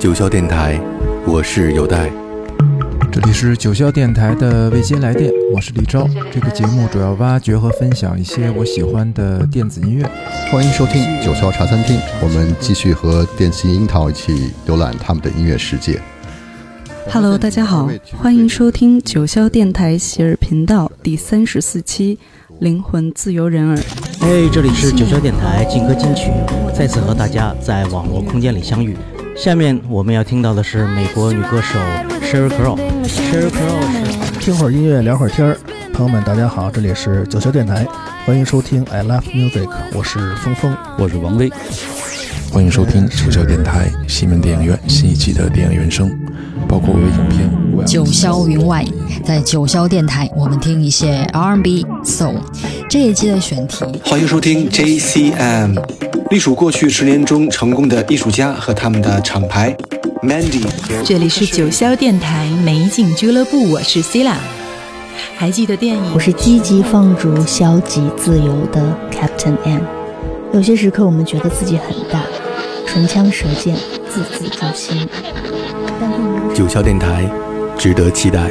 九霄电台，我是有代。这里是九霄电台的未接来电，我是李昭。这个节目主要挖掘和分享一些我喜欢的电子音乐。欢迎收听九霄茶餐厅，我们继续和电信樱桃一起浏览他们的音乐世界。Hello，大家好，欢迎收听九霄电台喜儿频道第三十四期《灵魂自由人儿》。哎，这里是九霄电台劲歌金曲，再次和大家在网络空间里相遇。下面我们要听到的是美国女歌手 Sheryl Crow。Sheryl Crow 是听会儿音乐，聊会儿天儿。朋友们，大家好，这里是九霄电台，欢迎收听 I Love Music，我是峰峰，我是王威。欢迎收听九霄电台西门电影院新一季的电影原声，包括我的影片。九霄云外，在九霄电台，我们听一些 R&B、Soul。这一期的选题，欢迎收听 JCM，隶属过去十年中成功的艺术家和他们的厂牌 Mandy。这里是九霄电台美景俱乐部，我是 Sila。还记得电影？我是积极放逐、消极自由的 Captain M。有些时刻，我们觉得自己很大，唇枪舌剑，字字诛心。九霄电台，值得期待。